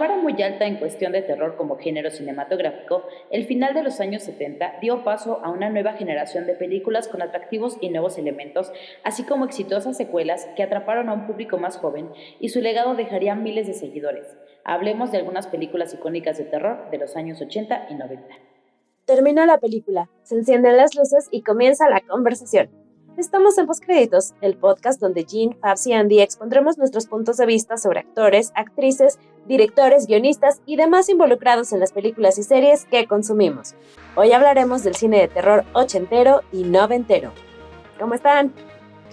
vara muy alta en cuestión de terror como género cinematográfico, el final de los años 70 dio paso a una nueva generación de películas con atractivos y nuevos elementos, así como exitosas secuelas que atraparon a un público más joven y su legado dejaría miles de seguidores. Hablemos de algunas películas icónicas de terror de los años 80 y 90. Termina la película, se encienden las luces y comienza la conversación. Estamos en Postcréditos, el podcast donde Jean, Fabs y Andy expondremos nuestros puntos de vista sobre actores, actrices, directores, guionistas y demás involucrados en las películas y series que consumimos. Hoy hablaremos del cine de terror ochentero y noventero. ¿Cómo están?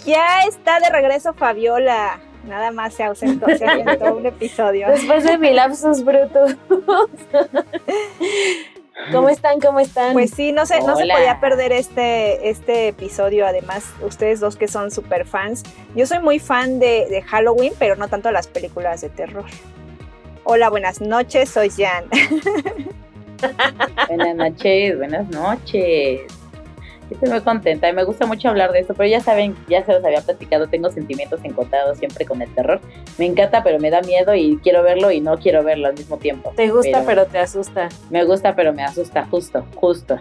Ya está de regreso Fabiola. Nada más se ausentó, se ausentó un episodio. Después de mi lapsus brutos. ¿Cómo están? ¿Cómo están? Pues sí, no se, no se podía perder este, este episodio. Además, ustedes dos que son super fans. Yo soy muy fan de, de Halloween, pero no tanto las películas de terror. Hola, buenas noches, soy Jan. buenas noches, buenas noches. Estoy muy contenta y me gusta mucho hablar de esto, pero ya saben, ya se los había platicado, tengo sentimientos encontrados siempre con el terror. Me encanta, pero me da miedo y quiero verlo y no quiero verlo al mismo tiempo. Te gusta, pero, te asusta. Me gusta, pero me asusta, justo, justo.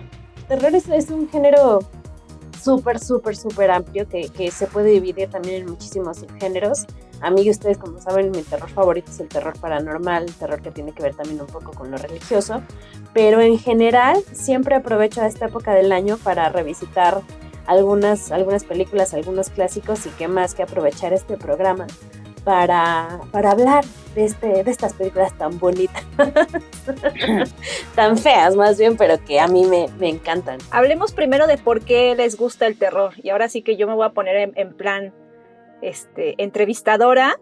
Terror es, es un género súper, súper, súper amplio que, que se puede dividir también en muchísimos subgéneros. A mí, ustedes como saben, mi terror favorito es el terror paranormal, el terror que tiene que ver también un poco con lo religioso, pero en general siempre aprovecho esta época del año para revisitar algunas, algunas películas, algunos clásicos y qué más que aprovechar este programa para, para hablar de, este, de estas películas tan bonitas, tan feas más bien, pero que a mí me, me, encantan. Hablemos primero de por qué les gusta el terror y ahora sí que yo me voy a poner en, en plan este, entrevistadora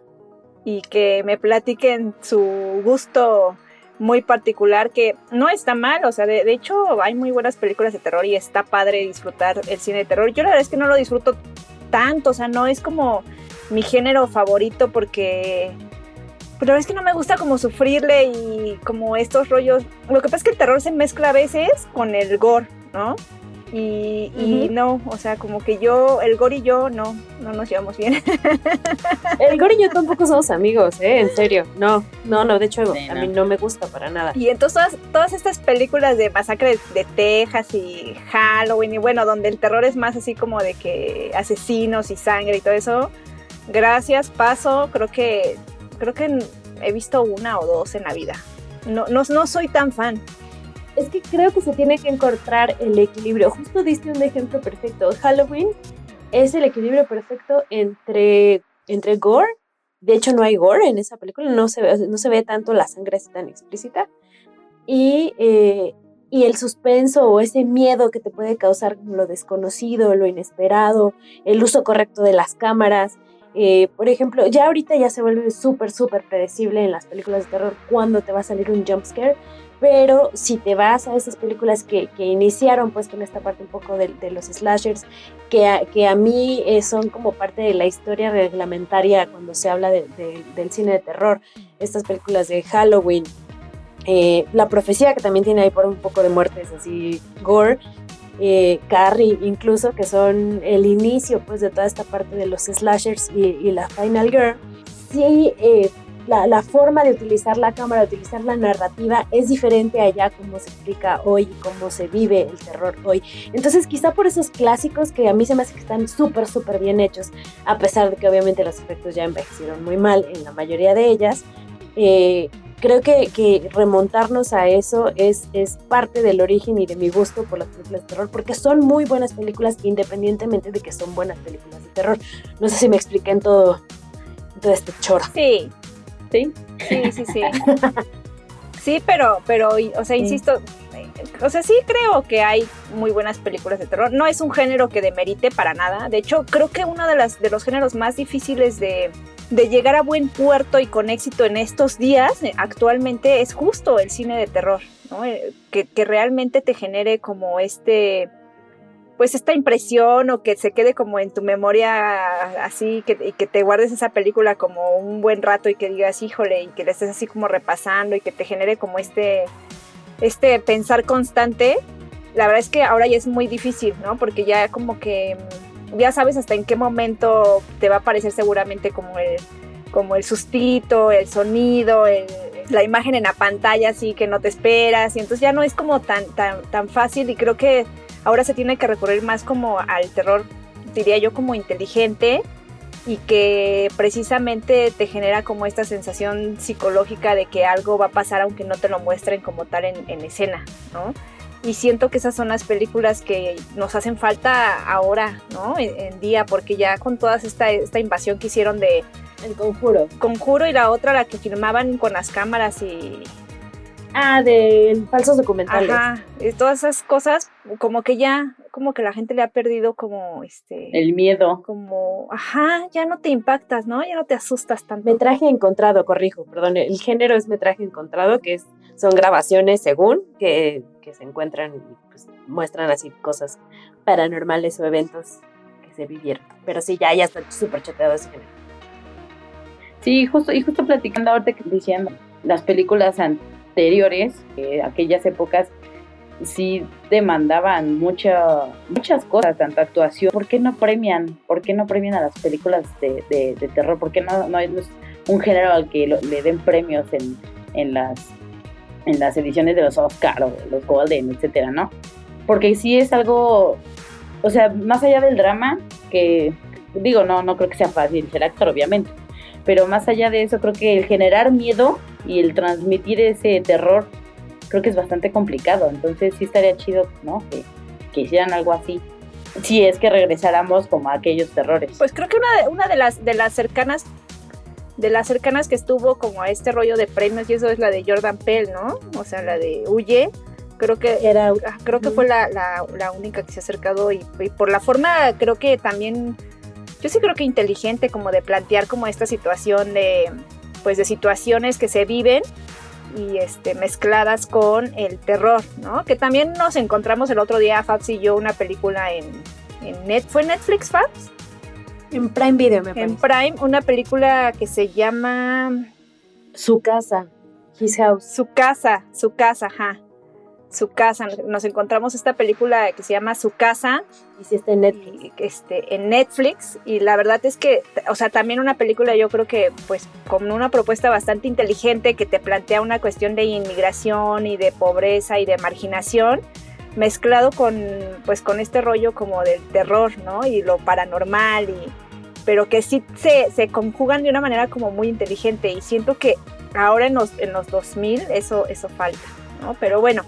y que me platiquen su gusto muy particular que no está mal, o sea, de, hecho hay muy buenas películas de terror y está padre disfrutar el cine de terror. Yo la verdad es que no lo disfruto tanto, o sea, no es como mi género favorito porque pero la verdad es que no me gusta como sufrirle y como estos rollos. Lo que pasa es que el terror se mezcla a veces con el gore, ¿no? Y, no, o sea, como que yo, el Gor y yo, no, no nos llevamos bien. El Gor y yo tampoco somos amigos, ¿eh? En serio. No, no, no, de hecho, a mí no me gusta para nada. Y entonces todas, estas películas de masacre de, Texas y Halloween, y bueno, donde el terror es más así como de que asesinos y sangre y todo eso, gracias, paso, creo que, creo que he visto una o dos en la vida. No, no, no soy tan fan es que creo que se tiene que encontrar el equilibrio. Justo diste un ejemplo perfecto. Halloween es el equilibrio perfecto entre, entre gore. De hecho, no hay gore en esa película, no se ve, no se ve tanto la sangre tan explícita. Y, eh, y el suspenso o ese miedo que te puede causar lo desconocido, lo inesperado, el uso correcto de las cámaras. Eh, por ejemplo, ya ahorita ya se vuelve súper, súper predecible en las películas de terror cuando te va a salir un jump scare pero si te vas a esas películas que, que iniciaron pues con esta parte un poco de, de los slashers, que a, que a mí eh, son como parte de la historia reglamentaria cuando se habla de, del cine de terror, estas películas de Halloween, eh, la profecía que también tiene ahí por un poco de muertes así, gore, eh, Carrie incluso, que son el inicio pues de toda esta parte de los slashers y, y la Final Girl, sí la, forma de utilizar la cámara, de utilizar la narrativa es diferente allá como se explica hoy, cómo se vive el terror hoy. Entonces quizá por esos clásicos que a mí se me hace que están súper, súper bien hechos, a pesar de que obviamente los efectos ya envejecieron muy mal en la mayoría de ellas, eh, creo que, remontarnos a eso es, es parte del origen y de mi gusto por las películas de terror, porque son muy buenas películas independientemente de que son buenas películas de terror. No sé si me expliqué en todo, todo este choro. Sí, ¿sí? Sí, sí, sí. sí, pero, pero, o sea, insisto, o sea, sí creo que hay muy buenas películas de terror. No es un género que demerite para nada. De hecho, creo que uno de, las, de los géneros más difíciles de, de llegar a buen puerto y con éxito en estos días, eh, actualmente, es justo el cine de terror, ¿no? Eh, que, que realmente te genere como este pues esta impresión o que se quede como en tu memoria así que, y que te guardes esa película como un buen rato y que digas, híjole, y que la estés así como repasando y que te genere como este, este pensar constante, la verdad es que ahora ya es muy difícil, ¿no? Porque ya como que mm, ya sabes hasta en qué momento te va a aparecer seguramente como el, como el sustito, el sonido, la imagen en la pantalla así que no te esperas y entonces ya no es como tan, tan, tan fácil y creo que ahora se tiene que recurrir más como al terror, diría yo, como inteligente y que precisamente te genera como esta sensación psicológica de que algo va a pasar aunque no te lo muestren como tal en, en escena, ¿no? y siento que esas son las películas que nos hacen falta ahora, ¿no? En, día, porque ya con toda esta, esta invasión que hicieron de... El conjuro. Conjuro y la otra, la que filmaban con las cámaras y... Ah, de falsos documentales. Ajá, y todas esas cosas, como que ya, como que la gente le ha perdido como este... El miedo. Como, ajá, ya no te impactas, ¿no? Ya no te asustas tanto. Metraje encontrado, corrijo, perdón, el género es metraje encontrado, que es, son grabaciones según que que se encuentran y pues, muestran así cosas paranormales o eventos que se vivieron. Pero sí, ya, ya está súper chateado ese género. Sí, justo, y justo platicando ahorita que diciendo las películas anteriores, aquellas épocas, sí demandaban mucha, muchas cosas, tanto actuación. ¿Por qué no premian? ¿Por qué no premian a las películas de, de, terror? ¿Por qué no, no, es un género al que le den premios en, en las en las ediciones de los Oscar o los Golden, etcétera, ¿no? Porque sí es algo, o sea, más allá del drama, que digo, no, no creo que sea fácil ser actor, obviamente, pero más allá de eso, creo que el generar miedo y el transmitir ese terror, creo que es bastante complicado. Entonces sí estaría chido, ¿no? Que, que hicieran algo así. Si es que regresáramos como a aquellos terrores. Pues creo que una de, una de las de las cercanas de las cercanas que estuvo como a este rollo de premios y eso es la de Jordan Pell, ¿no? O sea, la de Huye. Creo que era, ah, creo que fue la, la, única que se ha acercado y, por la forma creo que también, yo sí creo que inteligente como de plantear como esta situación de, pues de situaciones que se viven y este, mezcladas con el terror, ¿no? Que también nos encontramos el otro día, Fabs y yo, una película en, en Net, ¿fue Netflix, Fabs? En Prime Video, me parece. En Prime, una película que se llama... Su casa, His House. Su casa, su casa, ajá. Su casa. Nos encontramos esta película que se llama Su casa. Y sí está en Netflix. Y, este, en Netflix. Y la verdad es que, o sea, también una película yo creo que, pues, con una propuesta bastante inteligente que te plantea una cuestión de inmigración y de pobreza y de marginación mezclado con pues con este rollo como del terror, ¿no? Y lo paranormal y pero que sí se, se, conjugan de una manera como muy inteligente y siento que ahora en los, en los 2000 eso, eso falta, ¿no? Pero bueno,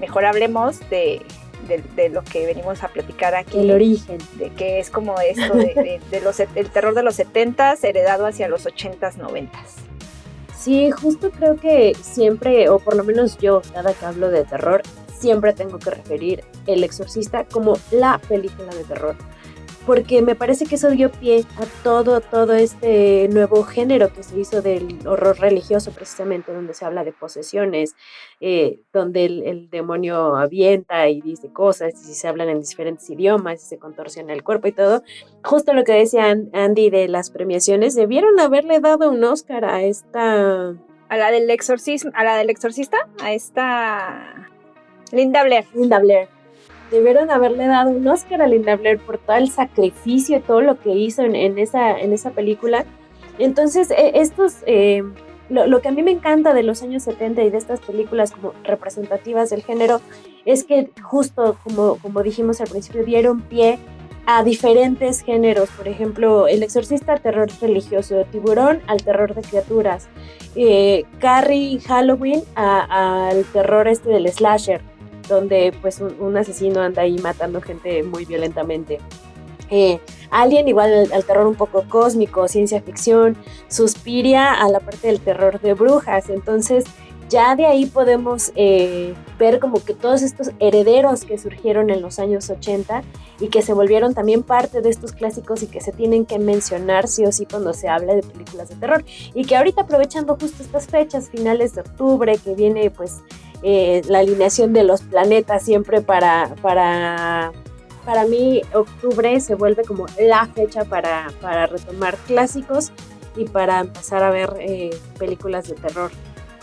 mejor hablemos de, de, lo que venimos a platicar aquí. El origen. De que es como esto de, de los, el terror de los 70s heredado hacia los 80s, 90s. Sí, justo creo que siempre, o por lo menos yo, cada que hablo de terror, siempre tengo que referir El Exorcista como la película de terror porque me parece que eso dio pie a todo, todo este nuevo género que se hizo del horror religioso, precisamente, donde se habla de posesiones, eh, donde el, demonio avienta y dice cosas, y se hablan en diferentes idiomas, y se contorsiona el cuerpo y todo. Justo lo que decía Andy de las premiaciones, debieron haberle dado un Oscar a esta... A la del exorcismo, a la del exorcista, a esta Linda Blair. Linda Blair debieron haberle dado un Oscar a Linda Blair por todo el sacrificio y todo lo que hizo en, esa, en esa película. Entonces, eh, estos, eh, lo, que a mí me encanta de los años 70 y de estas películas como representativas del género es que justo como, como dijimos al principio, dieron pie a diferentes géneros, por ejemplo, El exorcista terror religioso, Tiburón al terror de criaturas, eh, Carrie Halloween al terror este del slasher, donde pues un, asesino anda ahí matando gente muy violentamente. Eh, Alien igual al, terror un poco cósmico, ciencia ficción, Suspiria a la parte del terror de brujas, entonces ya de ahí podemos eh, ver como que todos estos herederos que surgieron en los años 80 y que se volvieron también parte de estos clásicos y que se tienen que mencionar sí o sí cuando se habla de películas de terror y que ahorita aprovechando justo estas fechas finales de octubre que viene pues eh, la alineación de los planetas siempre para, para, para mí octubre se vuelve como la fecha para, para retomar clásicos y para empezar a ver eh, películas de terror.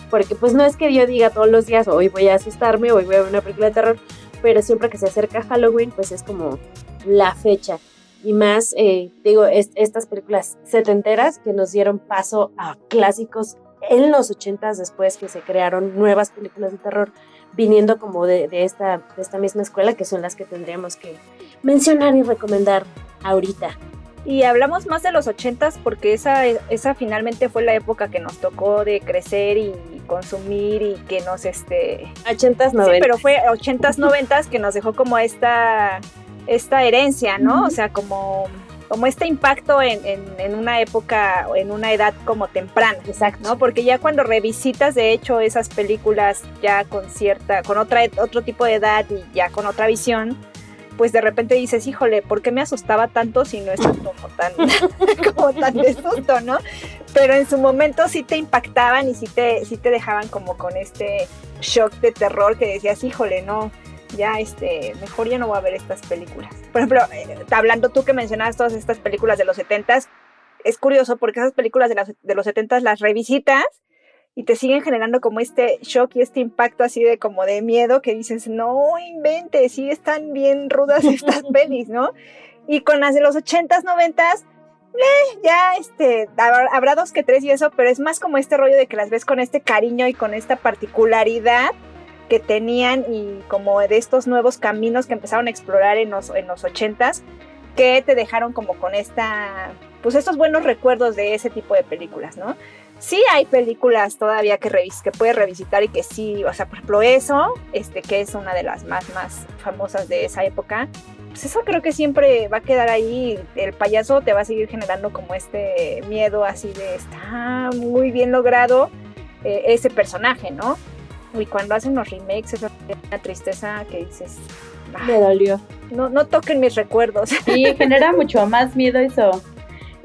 Porque pues no es que yo diga todos los días, hoy voy a asustarme, hoy voy a ver una película de terror, pero siempre que se acerca Halloween, pues es como la fecha. Y más, eh, digo, estas películas setenteras que nos dieron paso a clásicos en los ochentas después que se crearon nuevas películas de terror viniendo como de, esta, de esta misma escuela que son las que tendríamos que mencionar y recomendar ahorita. Y hablamos más de los ochentas porque esa, esa finalmente fue la época que nos tocó de crecer y consumir y que nos este ochentas noventas. Sí, pero fue ochentas noventas que nos dejó como esta esta herencia, ¿no? O sea, como como este impacto en, en, una época, en una edad como temprana. Exacto. ¿no? Porque ya cuando revisitas, de hecho, esas películas ya con cierta, con otra, otro tipo de edad y ya con otra visión, pues de repente dices, híjole, ¿por qué me asustaba tanto si no es como tan, como tan de susto, ¿no? Pero en su momento sí te impactaban y sí te, sí te dejaban como con este shock de terror que decías, híjole, no, ya este, mejor ya no voy a ver estas películas. Por ejemplo, eh, hablando tú que mencionabas todas estas películas de los 70 es curioso porque esas películas de, las, de los 70 las revisitas y te siguen generando como este shock y este impacto así de como de miedo que dices, no inventes, sí están bien rudas estas pelis, ¿no? Y con las de los 80s, 90s, eh, ya este, habrá dos que tres y eso, pero es más como este rollo de que las ves con este cariño y con esta particularidad que tenían y como de estos nuevos caminos que empezaron a explorar en los, en los 80s, que te dejaron como con esta, pues estos buenos recuerdos de ese tipo de películas, ¿no? sí hay películas todavía que, revis que puedes revisitar y que sí, o sea, por ejemplo, eso, este, que es una de las más, más famosas de esa época, pues eso creo que siempre va a quedar ahí. El payaso te va a seguir generando como este miedo así de está muy bien logrado eh, ese personaje, ¿no? Y cuando hacen los remakes es una tristeza que dices. Me dolió. No, no toquen mis recuerdos. Sí, genera mucho más miedo eso.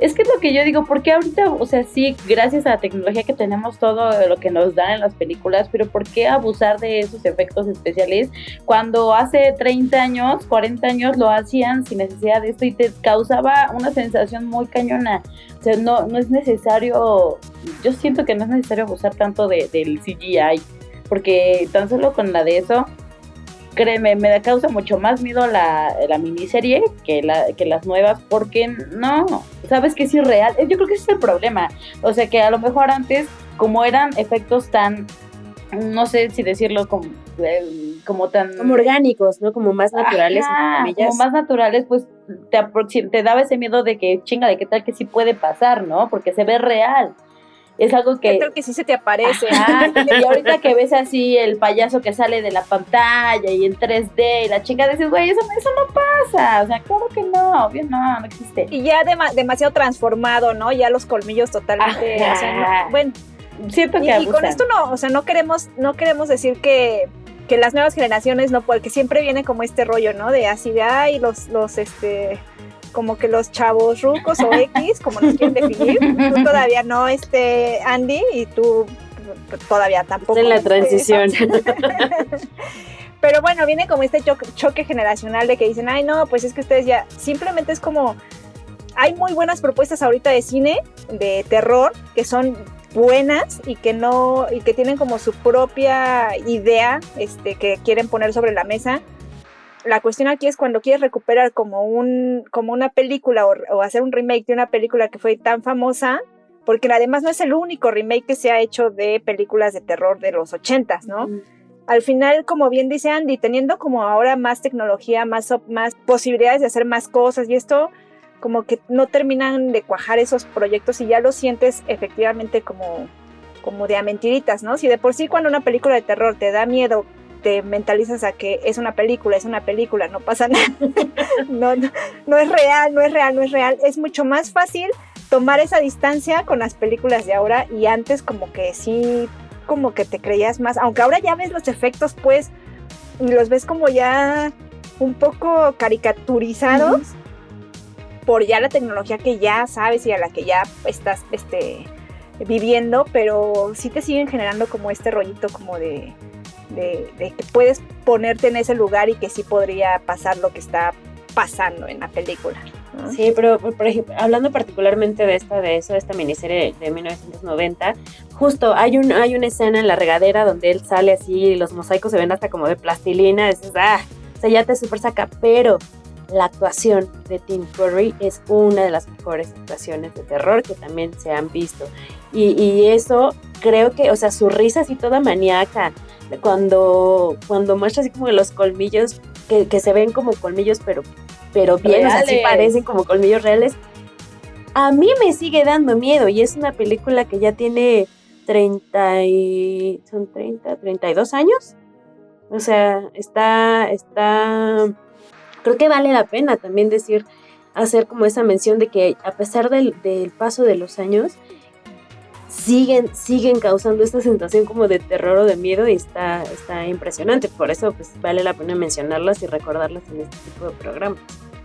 Es que es lo que yo digo, porque ahorita, o sea, sí, gracias a la tecnología que tenemos todo lo que nos dan en las películas, pero ¿por qué abusar de esos efectos especiales cuando hace 30 años, 40 años lo hacían sin necesidad de esto y te causaba una sensación muy cañona? O sea, no, no es necesario, yo siento que no es necesario abusar tanto de, del CGI, porque tan solo con la de eso créeme, me causa mucho más miedo la, la miniserie que, la, que las nuevas, porque no, sabes que es irreal. Yo creo que ese es el problema. O sea, que a lo mejor antes, como eran efectos tan, no sé si decirlo como, eh, como tan... Como orgánicos, ¿no? Como más naturales. como más naturales, pues te, te daba ese miedo de que, chinga, de qué tal que sí puede pasar, ¿no? Porque se ve real es algo que... Creo que sí se te aparece. y ahorita que ves así el payaso que sale de la pantalla y en 3D y la chica dices, güey, eso, eso no pasa. O sea, claro que no, obvio no, no existe. Y ya demasiado transformado, ¿no? Ya los colmillos totalmente... bueno, siento que... Y, y con esto no, o sea, no queremos, no queremos decir que que las nuevas generaciones no, porque siempre viene como este rollo, ¿no? De así de, ay, los, los, este, como que los chavos rucos o X, como nos quieren definir. Tú todavía no, este, Andy, y tú todavía tampoco. En la este, transición. Pero bueno, viene como este choque, generacional de que dicen, ay, no, pues es que ustedes ya, simplemente es como, hay muy buenas propuestas ahorita de cine, de terror, que son buenas y que no, y que tienen como su propia idea, este, que quieren poner sobre la mesa la cuestión aquí es cuando quieres recuperar como, un, como una película o, hacer un remake de una película que fue tan famosa, porque además no es el único remake que se ha hecho de películas de terror de los ochentas, ¿no? Al final, como bien dice Andy, teniendo como ahora más tecnología, más, más posibilidades de hacer más cosas y esto, como que no terminan de cuajar esos proyectos y ya lo sientes efectivamente como, como de a mentiritas, ¿no? Si de por sí cuando una película de terror te da miedo te mentalizas a que es una película, es una película, no pasa nada, no, no, es real, no es real, no es real. Es mucho más fácil tomar esa distancia con las películas de ahora y antes como que sí, como que te creías más, aunque ahora ya ves los efectos pues y los ves como ya un poco caricaturizados por ya la tecnología que ya sabes y a la que ya estás este, viviendo, pero sí te siguen generando como este rollito como de de, que puedes ponerte en ese lugar y que sí podría pasar lo que está pasando en la película. Sí, pero por ejemplo, hablando particularmente de esta, de eso, de esta miniserie de 1990, justo hay un, hay una escena en la regadera donde él sale así y los mosaicos se ven hasta como de plastilina, dices, ah, o sea, ya te super saca, pero la actuación de Tim Curry es una de las mejores actuaciones de terror que también se han visto. Y, y eso creo que, o sea, su risa así toda maníaca, cuando, cuando muestra así como los colmillos, que, que se ven como colmillos, pero, pero bien, o sea, sí parecen como colmillos reales. A mí me sigue dando miedo y es una película que ya tiene 30 y, son 30, 32 años. O sea, está, está, creo que vale la pena también decir, hacer como esa mención de que a pesar del, del paso de los años, siguen, siguen causando esta sensación como de terror o de miedo y está, está impresionante. Por eso pues vale la pena mencionarlas y recordarlas en este tipo de programas.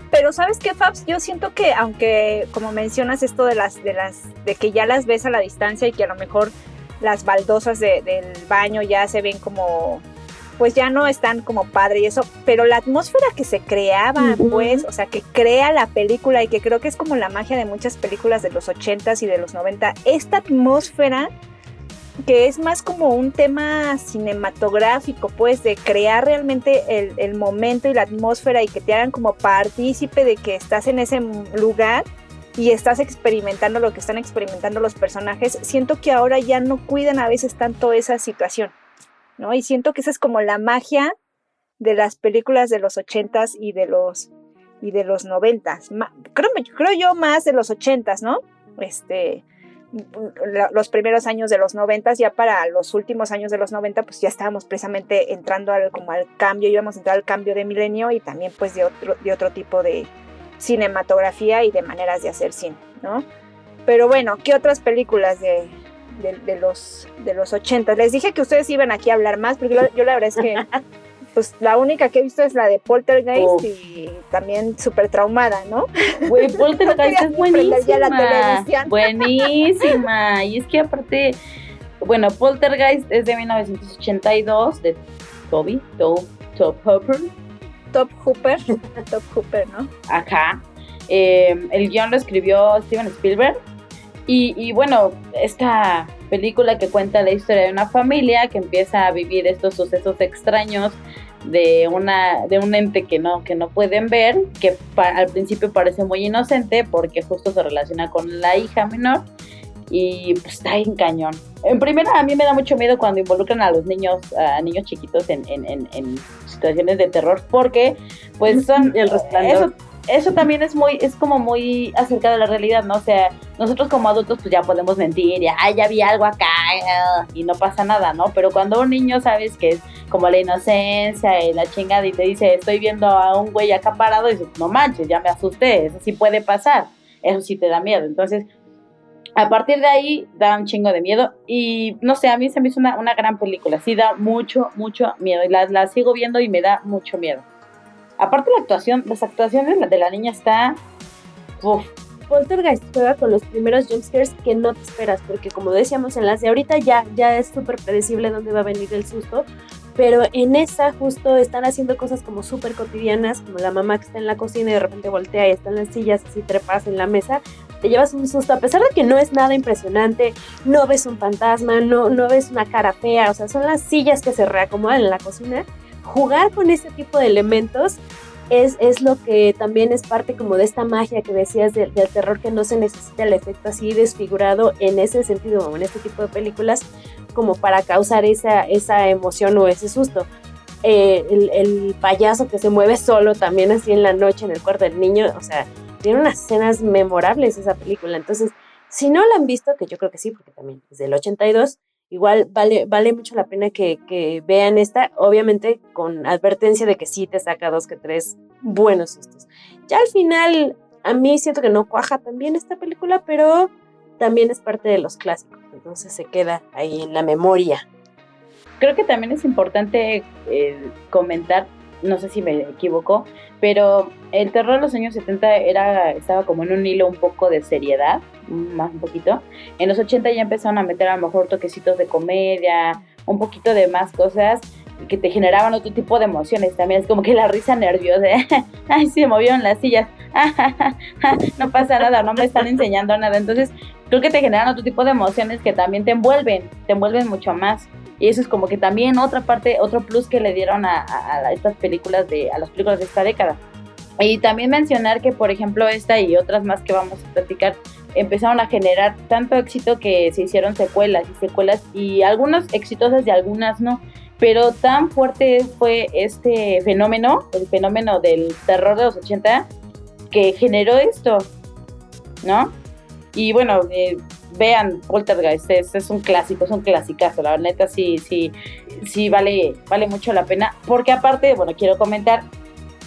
Pero sabes qué, Fabs, yo siento que aunque como mencionas esto de las, de las, de que ya las ves a la distancia y que a lo mejor las baldosas del baño ya se ven como pues ya no están como padre y eso, pero la atmósfera que se creaba, pues, o sea, que crea la película y que creo que es como la magia de muchas películas de los 80s y de los 90, esta atmósfera que es más como un tema cinematográfico, pues, de crear realmente el, el momento y la atmósfera y que te hagan como partícipe de que estás en ese lugar y estás experimentando lo que están experimentando los personajes, siento que ahora ya no cuidan a veces tanto esa situación. ¿No? Y siento que esa es como la magia de las películas de los ochentas y de los y de los noventas. Creo, creo yo más de los ochentas, ¿no? Este, los primeros años de los noventas, ya para los últimos años de los noventa, pues ya estábamos precisamente entrando al, como al cambio, íbamos a entrar al cambio de milenio y también pues de otro, de otro tipo de cinematografía y de maneras de hacer cine, ¿no? Pero bueno, ¿qué otras películas de, de, los, de los 80. Les dije que ustedes iban aquí a hablar más, porque yo, la verdad es que pues la única que he visto es la de Poltergeist y también súper traumada, ¿no? Güey, Poltergeist es buenísima. buenísima. Y es que aparte, bueno, Poltergeist es de 1982 de Toby, Top, Top Hooper. Top Hooper, Top Hooper, ¿no? Ajá. Eh, el guion lo escribió Steven Spielberg y, bueno, esta película que cuenta la historia de una familia que empieza a vivir estos sucesos extraños de una de un ente que no que no pueden ver que al principio parece muy inocente porque justo se relaciona con la hija menor y pues está en cañón. En primera, a mí me da mucho miedo cuando involucran a los niños, a niños chiquitos en, en, en, situaciones de terror, porque pues son... El resplandor eso también es muy, es como muy acerca de la realidad, ¿no? O sea, nosotros como adultos pues ya podemos mentir, ya, ay, ya vi algo acá y no pasa nada, ¿no? Pero cuando un niño sabes que es como la inocencia y la chingada y te dice, estoy viendo a un güey acá parado y dices, no manches, ya me asusté, eso sí puede pasar, eso sí te da miedo. Entonces, a partir de ahí da un chingo de miedo y no sé, a mí se me hizo una, una gran película, sí da mucho, mucho miedo y la, la sigo viendo y me da mucho miedo. Aparte la actuación, las actuaciones de la niña está... Uf. Poltergeist juega con los primeros jumpscares que no te esperas, porque como decíamos en las de ahorita ya, ya es súper predecible dónde va a venir el susto, pero en esa justo están haciendo cosas como súper cotidianas, como la mamá que está en la cocina y de repente voltea y está en las sillas así trepas en la mesa, te llevas un susto, a pesar de que no es nada impresionante, no ves un fantasma, no, no ves una cara fea, o sea, son las sillas que se reacomodan en la cocina jugar con ese tipo de elementos es, es, lo que también es parte como de esta magia que decías del terror, que no se necesita el efecto así desfigurado en ese sentido en este tipo de películas como para causar esa, esa emoción o ese susto. Eh, el, el, payaso que se mueve solo también así en la noche en el cuarto del niño, o sea, tiene unas escenas memorables esa película. Entonces, si no la han visto, que yo creo que sí, porque también es del 82, igual vale, vale mucho la pena que, vean esta, obviamente con advertencia de que sí te saca dos que tres buenos sustos. Ya al final, a mí siento que no cuaja también esta película, pero también es parte de los clásicos, entonces se queda ahí en la memoria. Creo que también es importante eh, comentar no sé si me equivoco, pero el terror de los años 70 era, estaba como en un hilo un poco de seriedad, más un poquito. En los 80 ya empezaron a meter a lo mejor toquecitos de comedia, un poquito de más cosas que te generaban otro tipo de emociones también. Es como que la risa nerviosa, ay, se movieron las sillas, no pasa nada, no me están enseñando nada. Entonces, creo que te generan otro tipo de emociones que también te envuelven, te envuelven mucho más. Y eso es como que también otra parte, otro plus que le dieron a, estas películas de, a las películas de esta década. Y también mencionar que, por ejemplo, esta y otras más que vamos a platicar empezaron a generar tanto éxito que se hicieron secuelas y secuelas y algunas exitosas y algunas no. Pero tan fuerte fue este fenómeno, el fenómeno del terror de los 80, que generó esto, ¿no? Y bueno, eh, vean Poltergeist, es, es un clásico, es un clasicazo, la neta sí, sí, sí vale, vale mucho la pena, porque aparte, bueno, quiero comentar,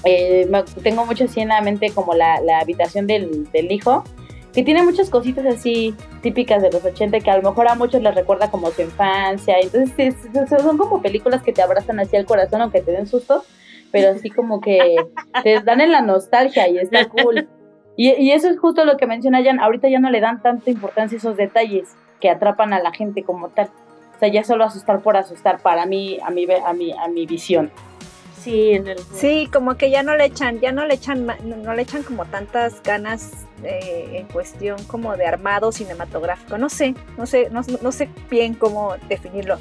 eh, tengo mucho así en la mente como la, la habitación del, del, hijo, que tiene muchas cositas así típicas de los 80 que a lo mejor a muchos les recuerda como su infancia, entonces son como películas que te abrazan hacia el corazón aunque te den susto, pero así como que te dan en la nostalgia y está cool. Y, eso es justo lo que menciona Jan, ahorita ya no le dan tanta importancia a esos detalles que atrapan a la gente como tal. O sea, ya solo asustar por asustar para mí, a mi, a mi, a mi visión. Sí, en el... sí, como que ya no le echan, ya no le echan, no le echan como tantas ganas eh, en cuestión como de armado cinematográfico. No sé, no sé, no, no sé bien cómo definirlo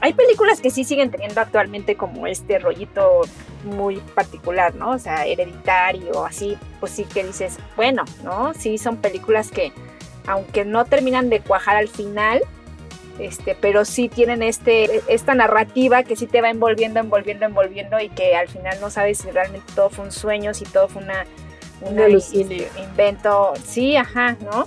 hay películas que sí siguen teniendo actualmente como este rollito muy particular, ¿no? O sea, hereditario, así, pues sí que dices, bueno, ¿no? Sí son películas que, aunque no terminan de cuajar al final, este, pero sí tienen este, esta narrativa que sí te va envolviendo, envolviendo, envolviendo y que al final no sabes si realmente todo fue un sueño, si todo fue una, una este, invento, sí, ajá, ¿no?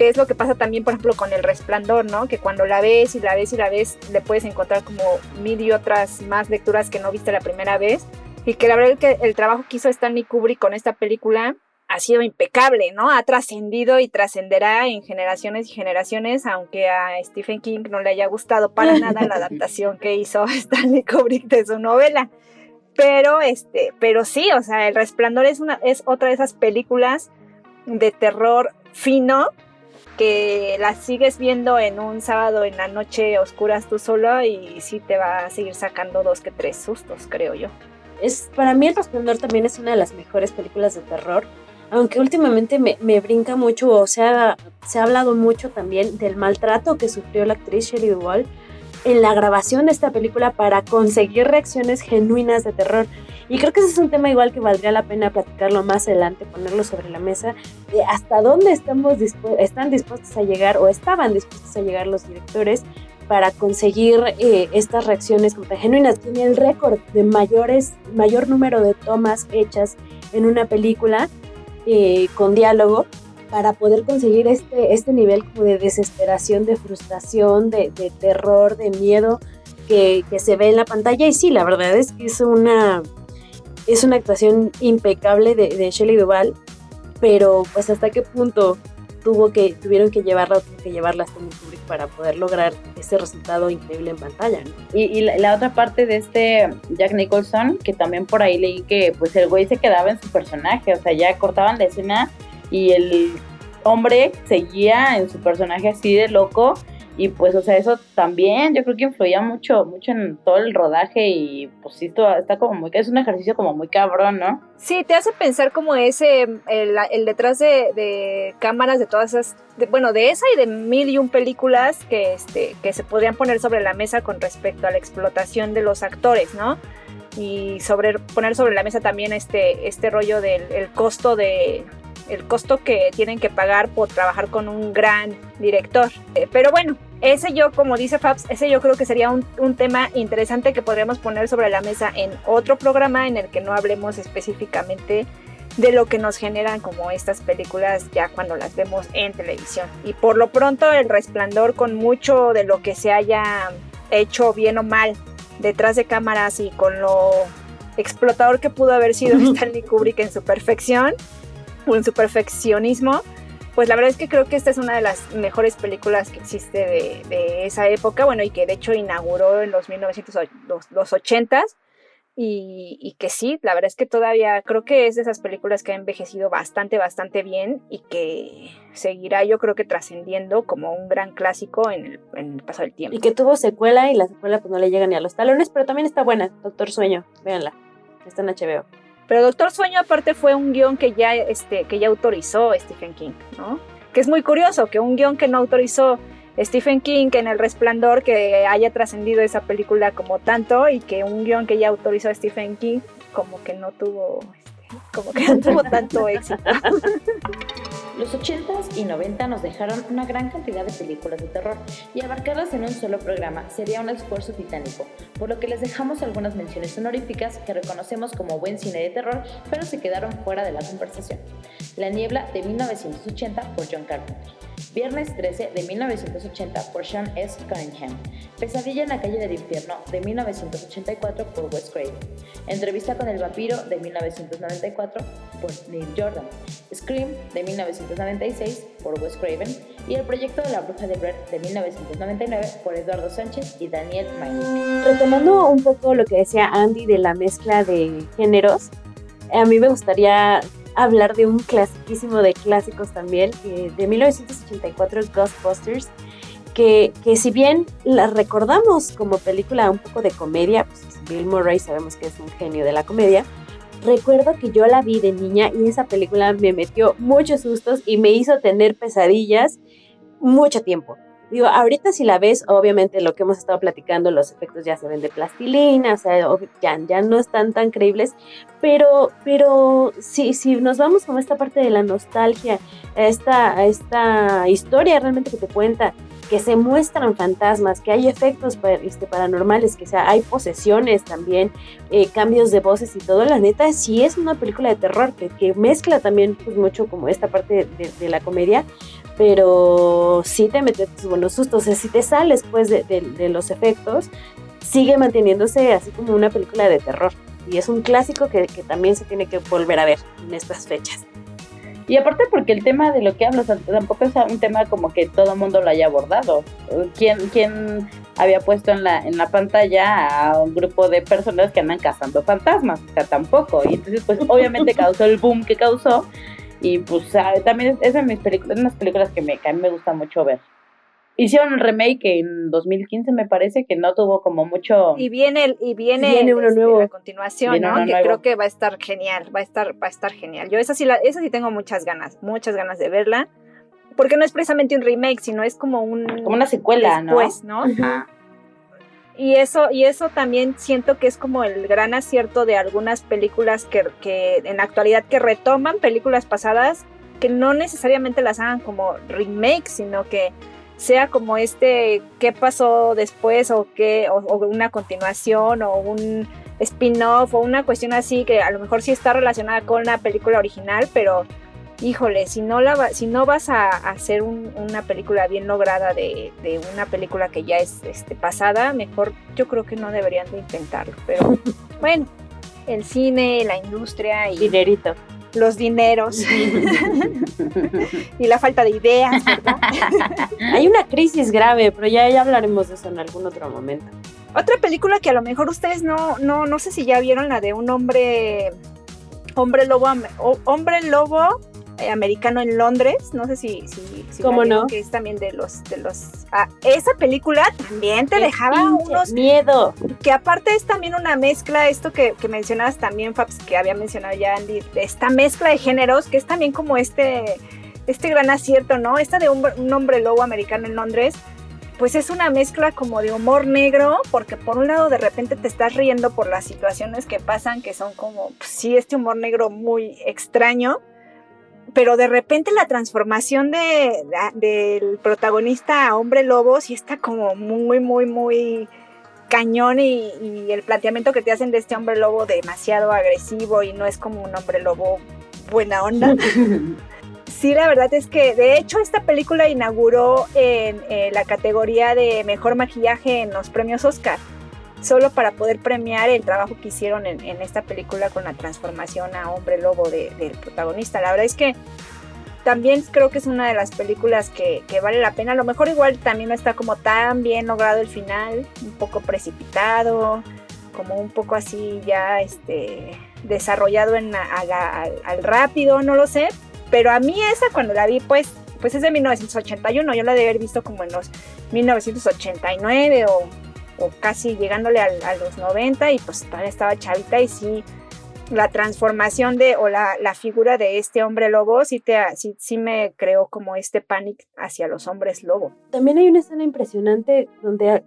Que es lo que pasa también, por ejemplo, con el resplandor, ¿no? Que cuando la ves y la ves y la ves, le puedes encontrar como mil y otras más lecturas que no viste la primera vez. Y que la verdad es que el trabajo que hizo Stanley Kubrick con esta película ha sido impecable, ¿no? Ha trascendido y trascenderá en generaciones y generaciones, aunque a Stephen King no le haya gustado para nada la adaptación que hizo Stanley Kubrick de su novela. Pero este, pero sí, o sea, El Resplandor es una es otra de esas películas de terror fino que la sigues viendo en un sábado en la noche oscuras tú solo y sí te va a seguir sacando dos que tres sustos, creo yo. Es, para mí El Resplandor también es una de las mejores películas de terror, aunque últimamente me, me brinca mucho, o sea, se ha hablado mucho también del maltrato que sufrió la actriz Shelley Duvall en la grabación de esta película para conseguir reacciones genuinas de terror. Y creo que ese es un tema igual que valdría la pena platicarlo más adelante, ponerlo sobre la mesa, de hasta dónde estamos están dispuestos a llegar o estaban dispuestos a llegar los directores para conseguir eh, estas reacciones como genuinas. Tiene el récord de mayores, mayor número de tomas hechas en una película eh, con diálogo para poder conseguir este, este nivel como de desesperación, de frustración, de, terror, de miedo que, se ve en la pantalla. Y sí, la verdad es que es una, es una actuación impecable de, de Shelley Duvall, pero pues hasta qué punto tuvo que, tuvieron que llevarla o que llevarla hasta para poder lograr ese resultado increíble en pantalla. Y, y la, otra parte de este Jack Nicholson, que también por ahí leí que pues el güey se quedaba en su personaje, o sea, ya cortaban la escena y el hombre seguía en su personaje así de loco y pues, o sea, eso también yo creo que influía mucho, mucho en todo el rodaje y pues sí, está como muy, es un ejercicio como muy cabrón, ¿no? Sí, te hace pensar como ese, el, detrás de, cámaras de todas esas, bueno, de esa y de mil y un películas que, este, que se podrían poner sobre la mesa con respecto a la explotación de los actores, ¿no? Y sobre, poner sobre la mesa también este, este rollo del costo de, el costo que tienen que pagar por trabajar con un gran director. Eh, pero bueno, ese yo, como dice Fabs, ese yo creo que sería un, tema interesante que podríamos poner sobre la mesa en otro programa en el que no hablemos específicamente de lo que nos generan como estas películas ya cuando las vemos en televisión. Y por lo pronto el resplandor con mucho de lo que se haya hecho bien o mal detrás de cámaras y con lo explotador que pudo haber sido Stanley Kubrick en su perfección, en su perfeccionismo, pues la verdad es que creo que esta es una de las mejores películas que existe de, esa época, bueno, y que de hecho inauguró en los 1900, los, 80 y, y, que sí, la verdad es que todavía creo que es de esas películas que ha envejecido bastante, bastante bien y que seguirá yo creo que trascendiendo como un gran clásico en el, en paso del tiempo. Y que tuvo secuela y la secuela pues no le llega ni a los talones, pero también está buena, Doctor Sueño, véanla, está en HBO. Pero Doctor Sueño aparte fue un guion que ya, este, que ya autorizó Stephen King, ¿no? Que es muy curioso que un guion que no autorizó Stephen King en El Resplandor que haya trascendido esa película como tanto y que un guion que ya autorizó Stephen King como que no tuvo como que no tuvo tanto éxito. Los 80s y 90 nos dejaron una gran cantidad de películas de terror y abarcarlas en un solo programa sería un esfuerzo titánico, por lo que les dejamos algunas menciones honoríficas que reconocemos como buen cine de terror, pero se quedaron fuera de la conversación. La Niebla de 1980 por John Carpenter. Viernes 13 de 1980 por Sean S. Cunningham. Pesadilla en la calle del infierno de 1984 por Wes Craven. Entrevista con el vampiro de 1994 por Neil Jordan. Scream de 1996 por Wes Craven y El proyecto de la bruja de Blair de 1999 por Eduardo Sánchez y Daniel Main. Retomando un poco lo que decía Andy de la mezcla de géneros, a mí me gustaría hablar de un clasiquísimo de clásicos también, de 1984, Ghostbusters, que, que, si bien la recordamos como película un poco de comedia, pues Bill Murray sabemos que es un genio de la comedia, recuerdo que yo la vi de niña y esa película me metió muchos sustos y me hizo tener pesadillas mucho tiempo. Digo, ahorita si la ves, obviamente lo que hemos estado platicando, los efectos ya se ven de plastilina, o sea, ya, ya no están tan creíbles, pero, pero si, si nos vamos con esta parte de la nostalgia, esta, esta historia realmente que te cuenta, que se muestran fantasmas, que hay efectos este, paranormales, que sea, hay posesiones también, eh, cambios de voces y todo, la neta, sí es una película de terror que, que mezcla también pues, mucho como esta parte de, de la comedia, pero sí te metes buenos sustos. O sea, si te sales pues de, los efectos, sigue manteniéndose así como una película de terror. Y es un clásico que, también se tiene que volver a ver en estas fechas. Y aparte porque el tema de lo que hablas tampoco es un tema como que todo el mundo lo haya abordado. ¿Quién, quién había puesto en la, en la pantalla a un grupo de personas que andan cazando fantasmas? O sea, tampoco. Y entonces pues obviamente causó el boom que causó y pues también es, de mis películas, unas películas que, me, a mí me gusta mucho ver. Hicieron un remake en 2015, me parece, que no tuvo como mucho. Y viene, y viene, uno este, nuevo. a continuación, ¿no? que creo que va a estar genial, va a estar, va a estar genial. Yo esa sí, la, esa sí tengo muchas ganas, muchas ganas de verla. Porque no es precisamente un remake, sino es como un. Como una secuela, después, ¿no? ¿no? Y eso, y eso también siento que es como el gran acierto de algunas películas que, que en la actualidad que retoman películas pasadas, que no necesariamente las hagan como remakes, sino que sea como este qué pasó después o qué o, una continuación o un spin-off o una cuestión así que a lo mejor sí está relacionada con la película original, pero híjole, si no, la, si no vas a, hacer una película bien lograda de, una película que ya es este, pasada, mejor yo creo que no deberían de intentarlo. Pero bueno, el cine, la industria y... Dinerito. Los dineros y la falta de ideas, ¿verdad? Hay una crisis grave, pero ya, ya hablaremos de eso en algún otro momento. Otra película que a lo mejor ustedes no, no, no sé si ya vieron la de un hombre hombre lobo hombre lobo americano en Londres, no sé si, si, ¿Cómo no? que es también de los de los ah, esa película también te dejaba unos miedo. Que aparte es también una mezcla, esto que, que mencionabas también, Fabs, que había mencionado ya Andy, esta mezcla de géneros, que es también como este, este gran acierto, ¿no? Esta de un, un hombre lobo americano en Londres, pues es una mezcla como de humor negro, porque por un lado de repente te estás riendo por las situaciones que pasan, que son como, pues, sí, este humor negro muy extraño, pero de repente la transformación de, del protagonista a hombre lobo sí está como muy, muy, muy cañón y, el planteamiento que te hacen de este hombre lobo demasiado agresivo y no es como un hombre lobo buena onda. sí, la verdad es que de hecho esta película inauguró en la categoría de mejor maquillaje en los premios Oscar solo para poder premiar el trabajo que hicieron en, esta película con la transformación a hombre lobo del protagonista. La verdad es que también creo que es una de las películas que, vale la pena. A lo mejor igual también no está como tan bien logrado el final, un poco precipitado, como un poco así ya este, desarrollado en al, rápido, no lo sé. Pero a mí esa cuando la vi pues, pues es de 1981, yo la de haber visto como en los 1989 o o casi llegándole a, los 90 y pues todavía estaba chavita y sí, la transformación de o la, figura de este hombre lobo sí, te, sí, sí me creó como este pánico hacia los hombres lobo. También hay una escena impresionante donde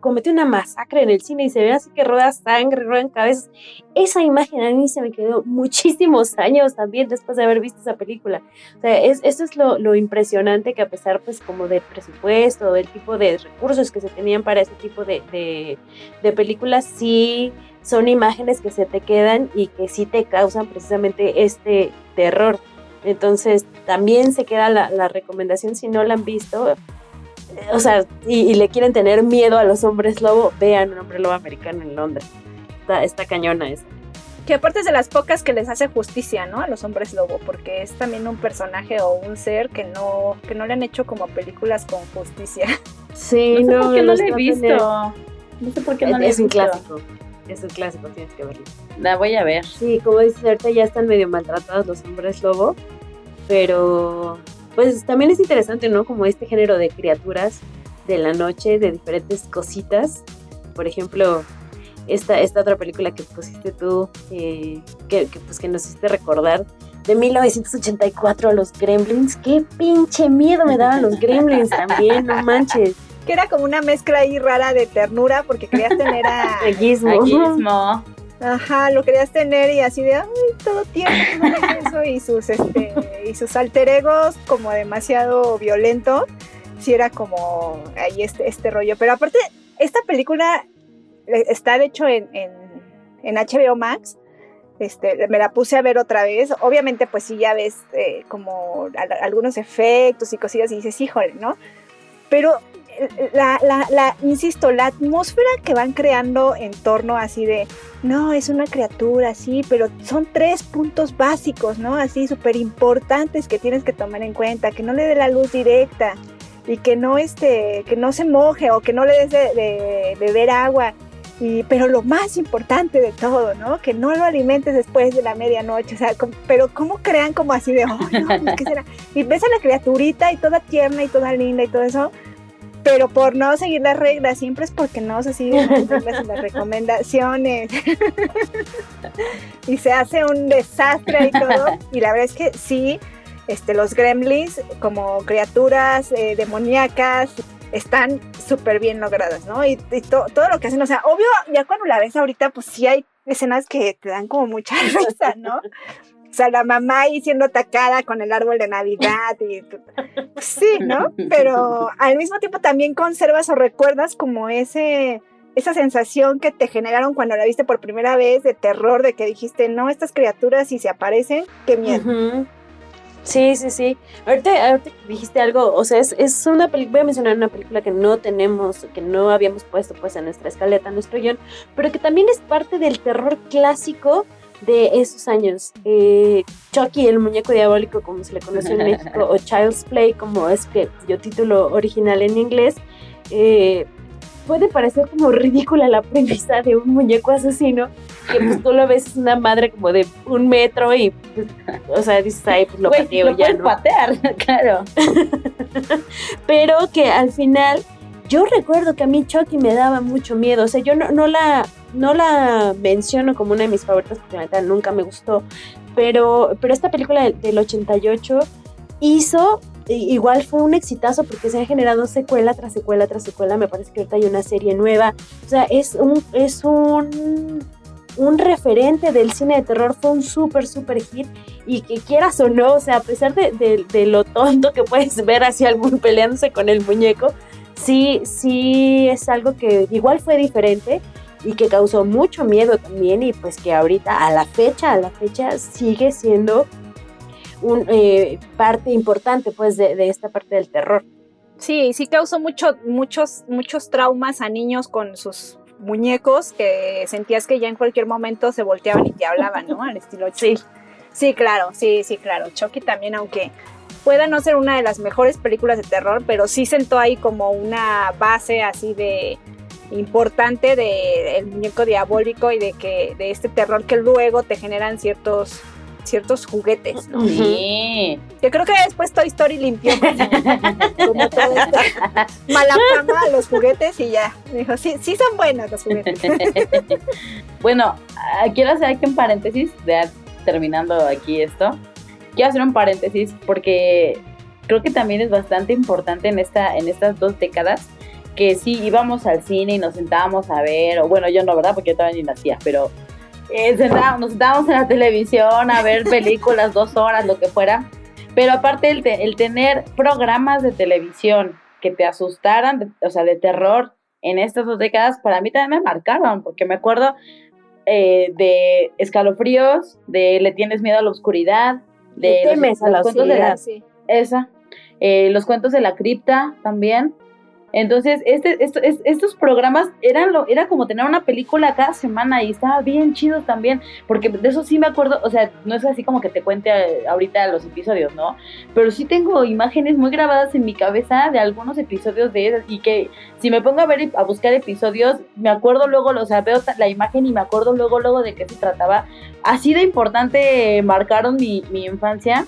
cometió una masacre en el cine y se ve así que rueda sangre, ruedan cabezas. Esa imagen a mí se me quedó muchísimos años también después de haber visto esa película. O sea, es, eso es lo, lo, impresionante que a pesar pues como del presupuesto, del tipo de recursos que se tenían para ese tipo de, de, de películas, sí son imágenes que se te quedan y que sí te causan precisamente este terror. Entonces, también se queda la, la recomendación si no la han visto, o sea, y, le quieren tener miedo a los hombres lobo, vean un hombre lobo americano en Londres. Está, está cañona esa. Que aparte es de las pocas que les hace justicia, ¿no? A los hombres lobo, porque es también un personaje o un ser que no, que no le han hecho como películas con justicia. Sí, no, sé por qué no lo he visto. No sé por qué no lo he visto. Es un clásico. Es un clásico, tienes que verlo. La voy a ver. Sí, como dices, ahorita ya están medio maltratados los hombres lobo, pero pues también es interesante, ¿no? Como este género de criaturas de la noche, de diferentes cositas. Por ejemplo, esta, esta otra película que pusiste tú, eh, que, pues que nos hiciste recordar, de 1984, Los Gremlins. ¡Qué pinche miedo me daban los Gremlins también, no manches! Que era como una mezcla ahí rara de ternura porque querías tener a... Gizmo. Ajá, lo querías tener y así de, todo eso, y sus, este, y sus alter egos como demasiado violento, sí era como ahí este, este rollo. Pero aparte, esta película eh, está de hecho en, en, HBO Max, este, me la puse a ver otra vez. Obviamente, pues sí, ya ves eh, como algunos efectos y cosillas y dices, híjole, ¿no? Pero la, la, la, insisto, la atmósfera que van creando en torno así de, no, es una criatura, así, pero son tres puntos básicos, ¿no? Así súper importantes que tienes que tomar en cuenta, que no le dé la luz directa y que no, este, que no se moje o que no le des de, beber agua. Y, pero lo más importante de todo, ¿no? Que no lo alimentes después de la medianoche, o sea, pero ¿cómo crean como así de, oh, no, ¿qué será? Y ves a la criaturita y toda tierna y toda linda y todo eso, pero por no seguir las reglas, siempre es porque no se siguen las reglas y las recomendaciones. y se hace un desastre y todo. Y la verdad es que sí, este, los gremlins como criaturas eh, demoníacas están súper bien logradas, ¿no? Y, todo lo que hacen, o sea, obvio, ya cuando la ves ahorita, pues sí hay escenas que te dan como mucha risa, ¿no? O sea, la mamá ahí siendo atacada con el árbol de Navidad y pues sí, ¿no? Pero al mismo tiempo también conservas o recuerdas como ese esa sensación que te generaron cuando la viste por primera vez de terror, de que dijiste, no, estas criaturas si se aparecen, qué miedo. Sí, sí, sí. Ahorita, ahorita, dijiste algo, o sea, es, es una película, voy a mencionar una película que no tenemos, que no habíamos puesto pues en nuestra escaleta, en nuestro guion, pero que también es parte del terror clásico de esos años. Eh, Chucky, el muñeco diabólico, como se le conoce en México, o Child's Play, como es que yo título original en inglés, eh, puede parecer como ridícula la premisa de un muñeco asesino, que pues tú lo ves es una madre como de un metro y, pues, o sea, dices, ay, pues lo pateo ya, ¿no? patear, claro. Pero que al final yo recuerdo que a mí Chucky me daba mucho miedo, o sea, yo no, no, la, no la menciono como una de mis favoritas porque la verdad nunca me gustó, pero, pero esta película del, 88 hizo, igual fue un exitazo porque se han generado secuela tras secuela tras secuela, me parece que ahorita hay una serie nueva, o sea, es un, es un, un referente del cine de terror, fue un súper, súper hit y que quieras o no, o sea, a pesar de, de lo tonto que puedes ver hacia algún peleándose con el muñeco, sí, sí es algo que igual fue diferente y que causó mucho miedo también y pues que ahorita a la fecha, a la fecha sigue siendo un eh, parte importante pues de, esta parte del terror. Sí, sí causó mucho, muchos, muchos traumas a niños con sus muñecos que sentías que ya en cualquier momento se volteaban y te hablaban, ¿no? Al estilo Chucky. Sí. Sí, claro, sí, sí, claro. Chucky también, aunque pueda no ser una de las mejores películas de terror, pero sí sentó ahí como una base así de importante de el muñeco diabólico y de que de este terror que luego te generan ciertos ciertos juguetes, ¿no? Sí. Yo creo que después Toy Story limpió como, todo esto. Mala fama a los juguetes y ya. dijo, sí, sí son buenos los juguetes. bueno, quiero hacer aquí un paréntesis, ya terminando aquí esto quiero hacer un paréntesis porque creo que también es bastante importante en, esta, en estas dos décadas que sí íbamos al cine y nos sentábamos a ver, o bueno, yo no, ¿verdad? Porque yo todavía ni nacía, pero eh, nos sentábamos en la televisión a ver películas dos horas, lo que fuera. Pero aparte el, el tener programas de televisión que te asustaran, o sea, de terror en estas dos décadas, para mí también me marcaron, porque me acuerdo eh, de escalofríos, de le tienes miedo a la oscuridad, de los, a la cuentos de la, esa, eh, los cuentos de la cripta también. Entonces, este, estos programas eran lo, era como tener una película cada semana y estaba bien chido también, porque de eso sí me acuerdo, o sea, no es así como que te cuente eh, ahorita los episodios, ¿no? Pero sí tengo imágenes muy grabadas en mi cabeza de algunos episodios de esas y que si me pongo a ver a buscar episodios, me acuerdo luego, o sea, veo la imagen y me acuerdo luego, luego de qué se trataba. Así de importante marcaron mi, mi infancia.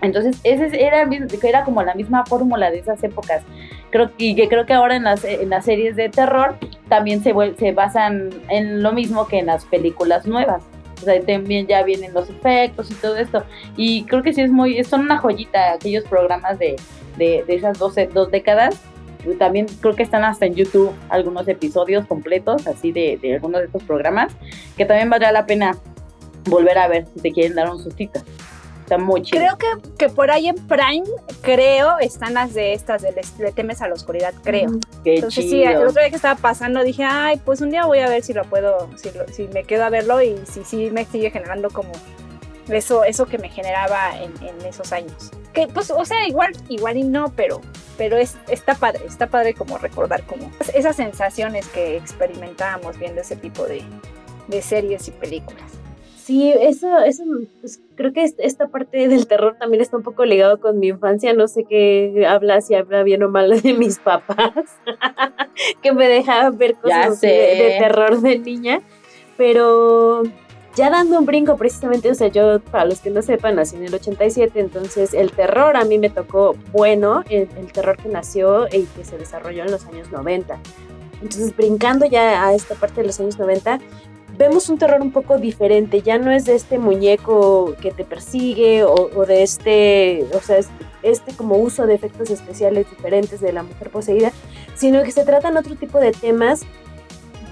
Entonces, ese era, era como la misma fórmula de esas épocas creo y que creo que ahora en las, en las series de terror también se, se basan en lo mismo que en las películas nuevas. O sea, también ya vienen los efectos y todo esto. Y creo que sí es muy, son una joyita aquellos programas de, de, de esas dos, dos décadas. También creo que están hasta en YouTube algunos episodios completos, así de, de algunos de estos programas, que también valdría la pena volver a ver si te quieren dar un sustito. Creo que, que por ahí en Prime, creo, están las de estas, de Le, temes a la oscuridad, creo. Entonces sí, el otro día que estaba pasando dije, ay, pues un día voy a ver si lo puedo, si, si me quedo a verlo y si sí me sigue generando como eso, eso que me generaba en, en, esos años. Que pues, o sea, igual, igual y no, pero, pero es, está padre, está padre como recordar como esas sensaciones que experimentábamos viendo ese tipo de, de series y películas. Sí, eso, eso pues, creo que esta parte del terror también está un poco ligado con mi infancia. No sé qué habla, si habla bien o mal de mis papás, que me dejaban ver cosas de, terror de niña. Pero ya dando un brinco precisamente, o sea, yo, para los que no sepan, nací en el 87, entonces el terror a mí me tocó bueno, el, el terror que nació y que se desarrolló en los años 90. Entonces, brincando ya a esta parte de los años 90, vemos un terror un poco diferente, ya no es de este muñeco que te persigue o, de este, o sea, este, como uso de efectos especiales diferentes de la mujer poseída, sino que se tratan otro tipo de temas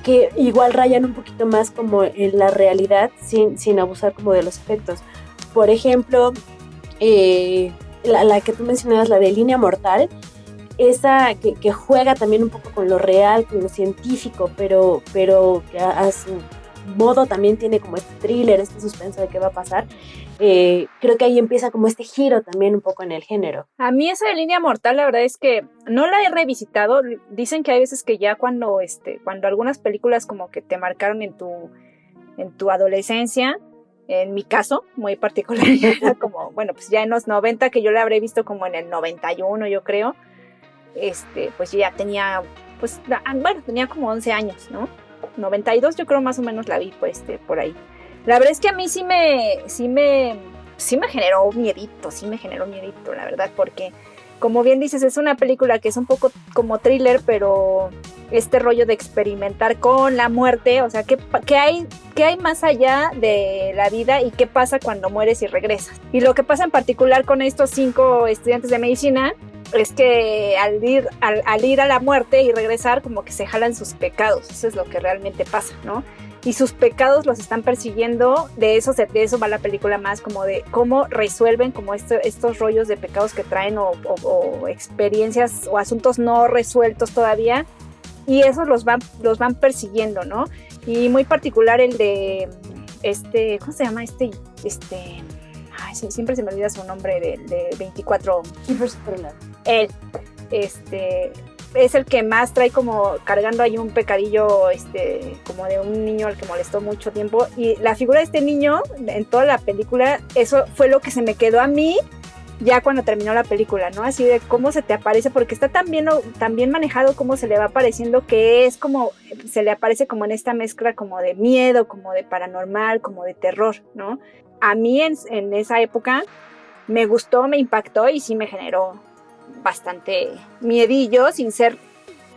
que igual rayan un poquito más como en la realidad sin, sin abusar como de los efectos. Por ejemplo, eh, la, que tú mencionabas, la de línea mortal, esa que, que, juega también un poco con lo real, con lo científico, pero, pero que hace modo también tiene como este thriller, este suspenso de qué va a pasar. Eh, creo que ahí empieza como este giro también un poco en el género. A mí esa de línea mortal, la verdad es que no la he revisitado. Dicen que hay veces que ya cuando, este, cuando algunas películas como que te marcaron en tu, en tu adolescencia, en mi caso, muy particular, como, bueno, pues ya en los 90, que yo la habré visto como en el 91, yo creo, este, pues ya tenía, pues, bueno, tenía como 11 años, ¿no? 92 yo creo más o menos la vi pues, este, por ahí. La verdad es que a mí sí me, sí me, sí me generó miedito, sí me generó miedito, la verdad, porque como bien dices, es una película que es un poco como thriller, pero este rollo de experimentar con la muerte, o sea, ¿qué, qué, hay, ¿qué hay más allá de la vida y qué pasa cuando mueres y regresas? Y lo que pasa en particular con estos cinco estudiantes de medicina es que al ir, al, ir a la muerte y regresar, como que se jalan sus pecados. Eso es lo que realmente pasa, ¿no? Y sus pecados los están persiguiendo. De eso, de eso va la película más, como de cómo resuelven como estos rollos de pecados que traen o, experiencias o asuntos no resueltos todavía. Y esos los van, los van persiguiendo, ¿no? Y muy particular el de este, ¿cómo se llama? Este, este, ay, siempre se me olvida su nombre, de, de 24. Él, este, es el que más trae como cargando ahí un pecadillo, este, como de un niño al que molestó mucho tiempo. Y la figura de este niño en toda la película, eso fue lo que se me quedó a mí ya cuando terminó la película, ¿no? Así de cómo se te aparece, porque está tan bien, tan bien manejado cómo se le va apareciendo, que es como, se le aparece como en esta mezcla como de miedo, como de paranormal, como de terror, ¿no? A mí en, en esa época me gustó, me impactó y sí me generó bastante miedillo sin ser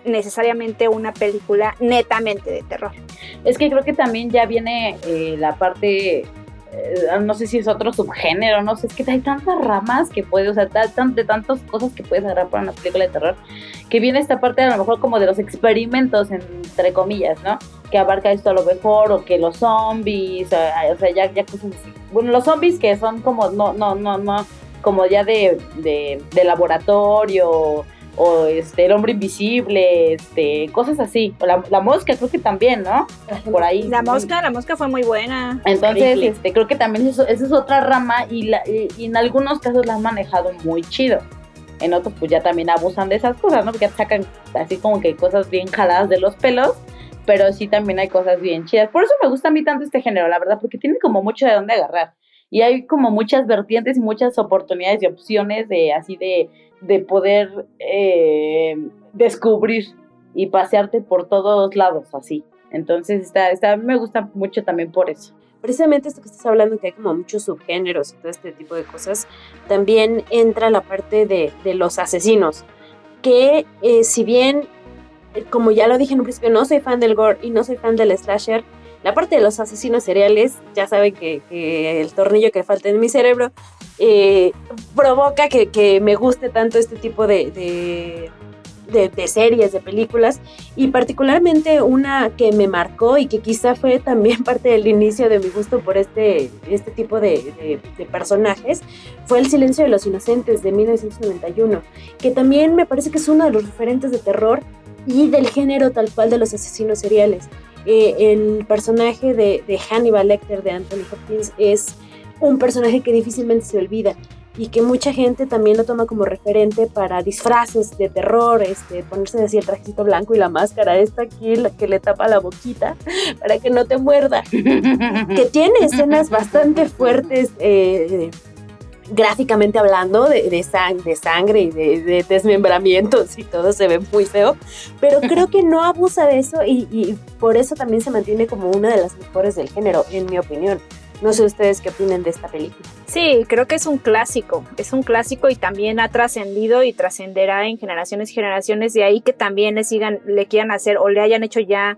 necesariamente una película netamente de terror. Es que creo que también ya viene eh, la parte eh, no sé si es otro subgénero, no sé, es que hay tantas ramas que puedes, o sea, de tantas cosas que puedes agarrar para una película de terror, que viene esta parte a lo mejor como de los experimentos, entre comillas, ¿no? Que abarca esto a lo mejor, o que los zombies, o, sea, ya, ya cosas así. Bueno, los zombies que son como, no, no, no, no, como ya de, de, de laboratorio, o este el hombre invisible, este, cosas así. O la, mosca creo que también, ¿no? Por ahí. La mosca, la mosca fue muy buena. Entonces, este, creo que también eso, esa es otra rama y, la, y, en algunos casos la han manejado muy chido. En otros pues ya también abusan de esas cosas, ¿no? Porque sacan así como que cosas bien jaladas de los pelos, pero sí también hay cosas bien chidas. Por eso me gusta a mí tanto este género, la verdad, porque tiene como mucho de dónde agarrar. Y hay como muchas vertientes y muchas oportunidades y opciones de así de de poder eh, descubrir y pasearte por todos lados así. Entonces, está, está, me gusta mucho también por eso. Precisamente esto que estás hablando, que hay como muchos subgéneros y todo este tipo de cosas, también entra la parte de, de los asesinos, que eh, si bien, eh, como ya lo dije en un principio, no soy fan del gore y no soy fan del slasher, la parte de los asesinos seriales, ya saben que, el tornillo que falta en mi cerebro, eh, provoca que, me guste tanto este tipo de, de, series, de películas, y particularmente una que me marcó y que quizá fue también parte del inicio de mi gusto por este, este tipo de, personajes, fue El silencio de los inocentes de 1991, que también me parece que es uno de los referentes de terror y del género tal cual de los asesinos seriales. Eh, el personaje de, de Hannibal Lecter de Anthony Hopkins es un personaje que difícilmente se olvida y que mucha gente también lo toma como referente para disfraces de terror, este, ponerse así el trajecito blanco y la máscara esta aquí la que le tapa la boquita para que no te muerda, que tiene escenas bastante fuertes eh, gráficamente hablando de, de, sangre y de, desmembramientos y todo se ve muy feo, pero creo que no abusa de eso y, y por eso también se mantiene como una de las mejores del género, en mi opinión. No sé ustedes qué opinan de esta película. Sí, creo que es un clásico, es un clásico y también ha trascendido y trascenderá en generaciones y generaciones, de ahí que también le sigan, le quieran hacer o le hayan hecho ya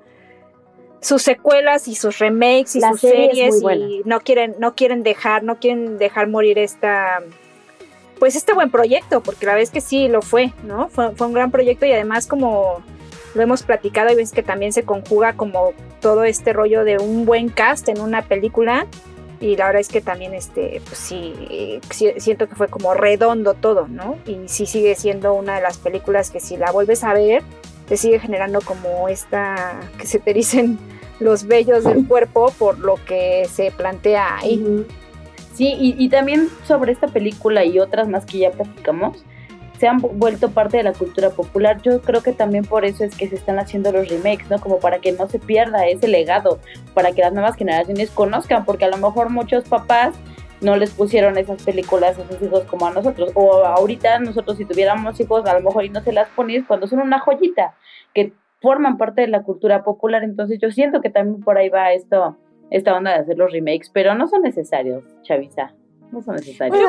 sus secuelas y sus remakes y sus series y no quieren, no quieren dejar, no quieren dejar morir esta pues este buen proyecto, porque la vez que sí lo fue, ¿no? Fue, fue un gran proyecto y además como lo hemos platicado y ves que también se conjuga como todo este rollo de un buen cast en una película y la verdad es que también este pues sí, siento que fue como redondo todo no y sí sigue siendo una de las películas que si la vuelves a ver te sigue generando como esta que se te dicen los vellos del cuerpo por lo que se plantea ahí sí y, y también sobre esta película y otras más que ya platicamos se han vuelto parte de la cultura popular. Yo creo que también por eso es que se están haciendo los remakes, ¿no? Como para que no se pierda ese legado, para que las nuevas generaciones conozcan, porque a lo mejor muchos papás no les pusieron esas películas a sus hijos como a nosotros. O ahorita nosotros si tuviéramos hijos, a lo mejor y no se las pones cuando son una joyita, que forman parte de la cultura popular. Entonces yo siento que también por ahí va esto, esta onda de hacer los remakes, pero no son necesarios, Chavisa no son necesarios.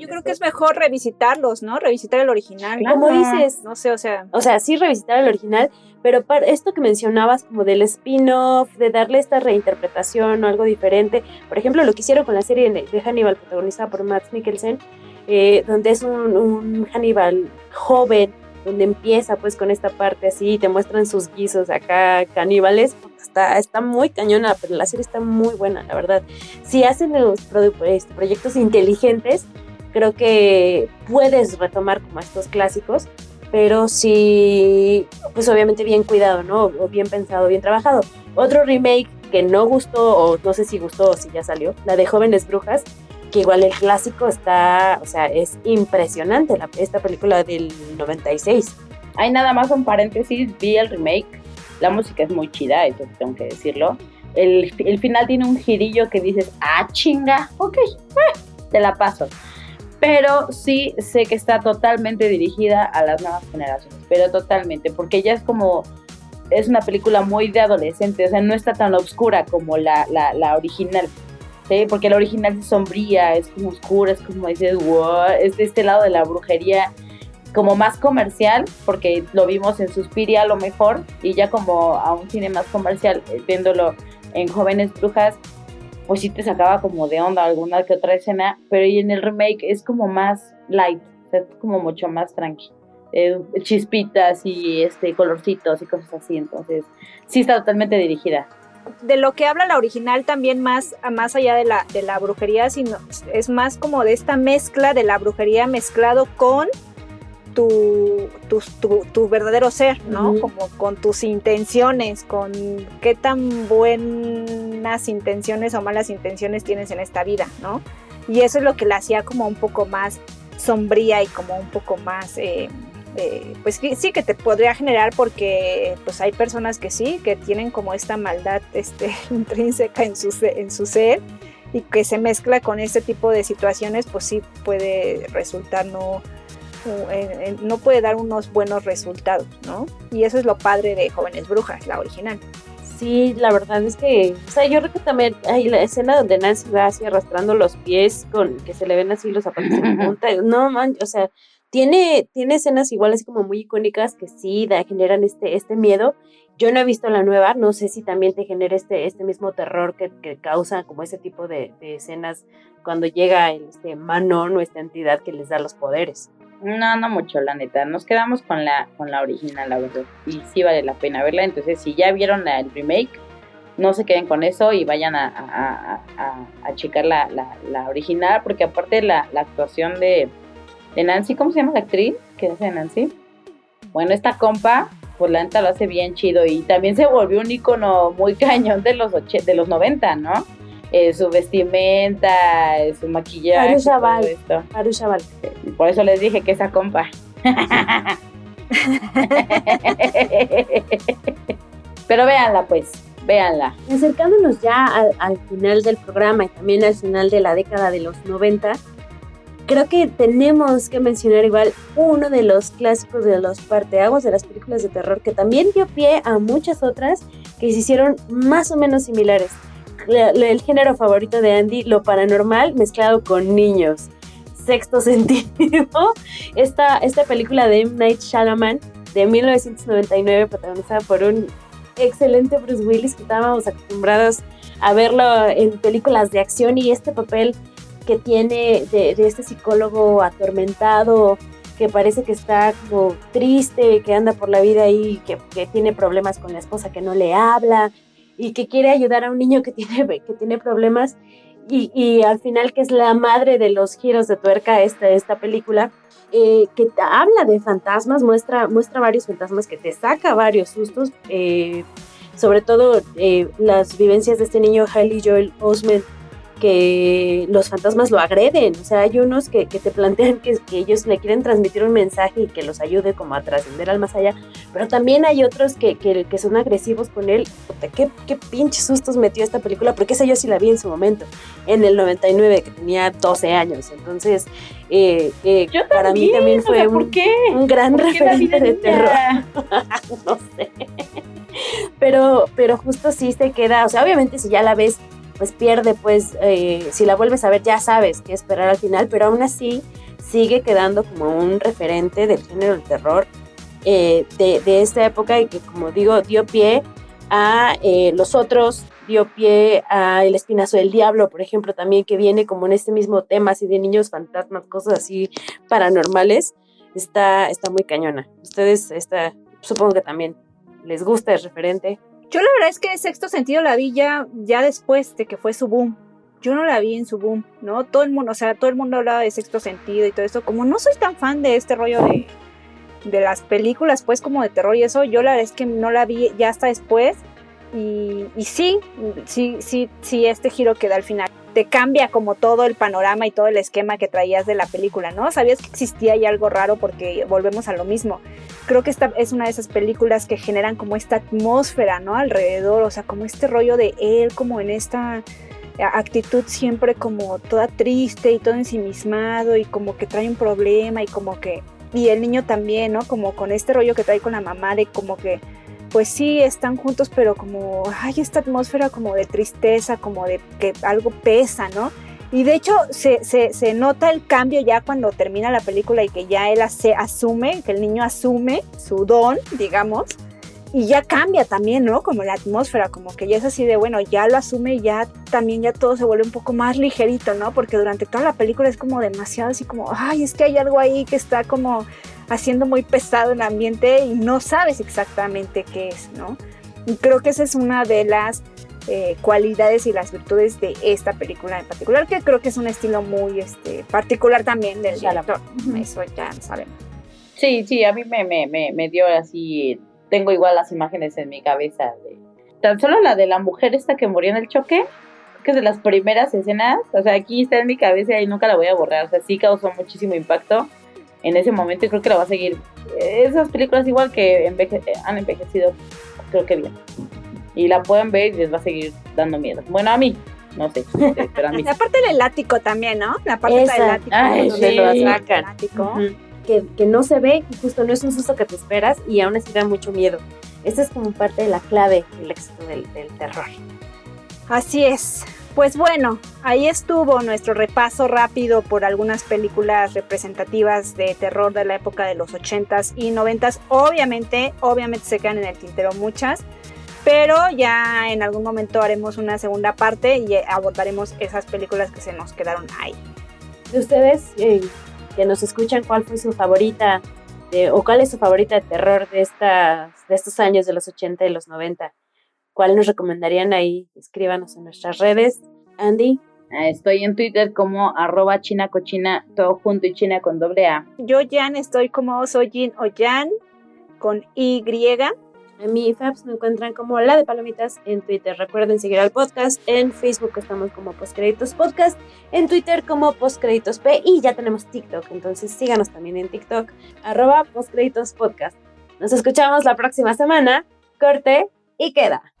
yo creo que es mejor revisitarlos, ¿no? Revisitar el original. Como dices. No sé, o sea. O sea, sí revisitar el original, pero para esto que mencionabas como del spin-off, de darle esta reinterpretación o algo diferente, por ejemplo, lo que hicieron con la serie de Hannibal protagonizada por Matt Mikkelsen, eh, donde es un, un Hannibal joven, donde empieza pues con esta parte así, te muestran sus guisos acá caníbales, está, está muy cañona, pero la serie está muy buena, la verdad. Si hacen los este, proyectos inteligentes, creo que puedes retomar como estos clásicos, pero sí, pues obviamente bien cuidado, ¿no? O bien pensado, bien trabajado. Otro remake que no gustó, o no sé si gustó o si ya salió, la de Jóvenes Brujas, que igual el clásico está, o sea, es impresionante la, esta película del 96. Hay nada más un paréntesis, vi el remake, la música es muy chida, eso tengo que decirlo. El, el final tiene un girillo que dices, ah, chinga, ok, eh, te la paso. Pero sí sé que está totalmente dirigida a las nuevas generaciones, pero totalmente, porque ya es como, es una película muy de adolescente, o sea, no está tan oscura como la, la, la original. Porque la original es sombría, es como oscura, es como dices, wow, es de este lado de la brujería como más comercial, porque lo vimos en Suspiria a lo mejor, y ya como a un cine más comercial, eh, viéndolo en Jóvenes Brujas, pues sí te sacaba como de onda alguna que otra escena, pero y en el remake es como más light, o sea, es como mucho más tranqui. Eh, chispitas y este colorcitos y cosas así, entonces sí está totalmente dirigida. De lo que habla la original también más, más allá de la, de la brujería, sino es más como de esta mezcla de la brujería mezclado con tu, tu, verdadero ser, ¿no? Como con tus intenciones, con qué tan buenas intenciones o malas intenciones tienes en esta vida, ¿no? Y eso es lo que la hacía como un poco más sombría y como un poco más, eh, eh, pues sí que te podría generar porque pues hay personas que sí, que tienen como esta maldad este, intrínseca en su, en su ser y que se mezcla con este tipo de situaciones, pues sí puede resultar no no puede dar unos buenos resultados, ¿no? Y eso es lo padre de Jóvenes Brujas, la original. Sí, la verdad es que, o sea, yo creo que también hay la escena donde Nancy va así arrastrando los pies con que se le ven así los zapatos en punta. No, man, o sea, tiene, tiene escenas igual así como muy icónicas que sí da, generan este, este miedo. Yo no he visto la nueva, no sé si también te genera este, este mismo terror que, que causa como ese tipo de, de escenas cuando llega el, este Manon o esta entidad que les da los poderes. No, no mucho, la neta. Nos quedamos con la, con la original, la verdad. Y sí vale la pena verla. Entonces, si ya vieron el remake, no se queden con eso y vayan a, a, checar la, la, original, porque aparte la, la actuación de, de, Nancy, ¿cómo se llama la actriz que hace de Nancy? Bueno, esta compa, pues la neta lo hace bien chido y también se volvió un icono muy cañón de los, de los 90, ¿no? Eh, su vestimenta, eh, su maquillaje. Por eso les dije que esa compa. Pero véanla pues, véanla. Acercándonos ya al, final del programa y también al final de la década de los 90, creo que tenemos que mencionar igual uno de los clásicos de los parteaguas de las películas de terror que también dio pie a muchas otras que se hicieron más o menos similares el género favorito de Andy, lo paranormal mezclado con niños. Sexto sentido. Esta, esta película de M. Night Shyamalan de 1999, protagonizada por un excelente Bruce Willis que estábamos acostumbrados a verlo en películas de acción y este papel que tiene de, este psicólogo atormentado, que parece que está como triste, que anda por la vida y que, tiene problemas con la esposa que no le habla, y que quiere ayudar a un niño que tiene, que tiene problemas y, y al final que es la madre de los giros de tuerca esta, esta película, eh, que habla de fantasmas, muestra, muestra varios fantasmas, que te saca varios sustos, eh, sobre todo eh, las vivencias de este niño Hailey Joel Osment que los fantasmas lo agreden. O sea, hay unos que, te plantean que, ellos le quieren transmitir un mensaje y que los ayude como a trascender al más allá. Pero también hay otros que, que, son agresivos con él. ¿Qué, qué pinches sustos metió esta película? Porque esa yo sí la vi en su momento, en el 99, que tenía 12 años. Entonces, eh, eh, para mí también fue un, un, gran referente de terror. no sé. Pero, pero justo sí se queda, o sea, obviamente si ya la ves pues pierde, pues eh, si la vuelves a ver ya sabes qué esperar al final, pero aún así sigue quedando como un referente del género del terror eh, de, esta época y que como digo dio pie a eh, los otros, dio pie a El Espinazo del Diablo, por ejemplo, también que viene como en este mismo tema, así de niños fantasmas, cosas así paranormales, está, está muy cañona. Ustedes, está, supongo que también les gusta el referente. Yo la verdad es que Sexto Sentido la vi ya, ya después de que fue su boom. Yo no la vi en su boom, ¿no? Todo el mundo, o sea, todo el mundo hablaba de Sexto Sentido y todo eso. Como no soy tan fan de este rollo de, de las películas, pues como de terror y eso, yo la verdad es que no la vi ya hasta después. Y, y sí, sí, sí, sí, este giro que da al final te cambia como todo el panorama y todo el esquema que traías de la película, ¿no? Sabías que existía ahí algo raro porque volvemos a lo mismo. Creo que esta es una de esas películas que generan como esta atmósfera, ¿no? Alrededor, o sea, como este rollo de él, como en esta actitud siempre como toda triste y todo ensimismado y como que trae un problema y como que... Y el niño también, ¿no? Como con este rollo que trae con la mamá de como que pues sí, están juntos, pero como hay esta atmósfera como de tristeza, como de que algo pesa, ¿no? Y de hecho se, se, nota el cambio ya cuando termina la película y que ya él asume, que el niño asume su don, digamos, y ya cambia también, ¿no? Como la atmósfera, como que ya es así de, bueno, ya lo asume y ya también ya todo se vuelve un poco más ligerito, ¿no? Porque durante toda la película es como demasiado así como, ay, es que hay algo ahí que está como haciendo muy pesado el ambiente y no sabes exactamente qué es, ¿no? Y creo que esa es una de las eh, cualidades y las virtudes de esta película en particular, que creo que es un estilo muy este, particular también del director. Eso ya sabemos. Sí, sí, a mí me, me, me dio así tengo igual las imágenes en mi cabeza. De, tan solo la de la mujer esta que murió en el choque, que es de las primeras escenas, o sea, aquí está en mi cabeza y nunca la voy a borrar, o sea, sí causó muchísimo impacto en ese momento y creo que la va a seguir. Esas películas igual que han envejecido, creo que bien. Y la pueden ver y les va a seguir dando miedo. Bueno, a mí, no sé, pero a mí. La parte del ático también, ¿no? La parte del ático, Ay, donde lo que, no se ve y justo no es un susto que te esperas y aún así da mucho miedo. Esta es como parte de la clave del éxito del, terror. Así es. Pues bueno, ahí estuvo nuestro repaso rápido por algunas películas representativas de terror de la época de los 80s y 90s. Obviamente, obviamente se quedan en el tintero muchas, pero ya en algún momento haremos una segunda parte y abordaremos esas películas que se nos quedaron ahí. ¿De ustedes eh, que nos escuchan cuál fue su favorita o cuál es su favorita de terror de, estas, de estos años de los 80 y los 90. ¿Cuál nos recomendarían ahí? Escríbanos en nuestras redes. Andy. Ah, estoy en Twitter como arroba chinacochina, todo junto y china con doble A. Yo, Jan, estoy como Sojin o Jan con Y. En mi FAPS me encuentran como la de palomitas en Twitter. Recuerden seguir al podcast. En Facebook estamos como Postcréditos Podcast. En Twitter como Postcréditos P. Y ya tenemos TikTok. Entonces síganos también en TikTok. Arroba Postcréditos Podcast. Nos escuchamos la próxima semana. Corte y queda.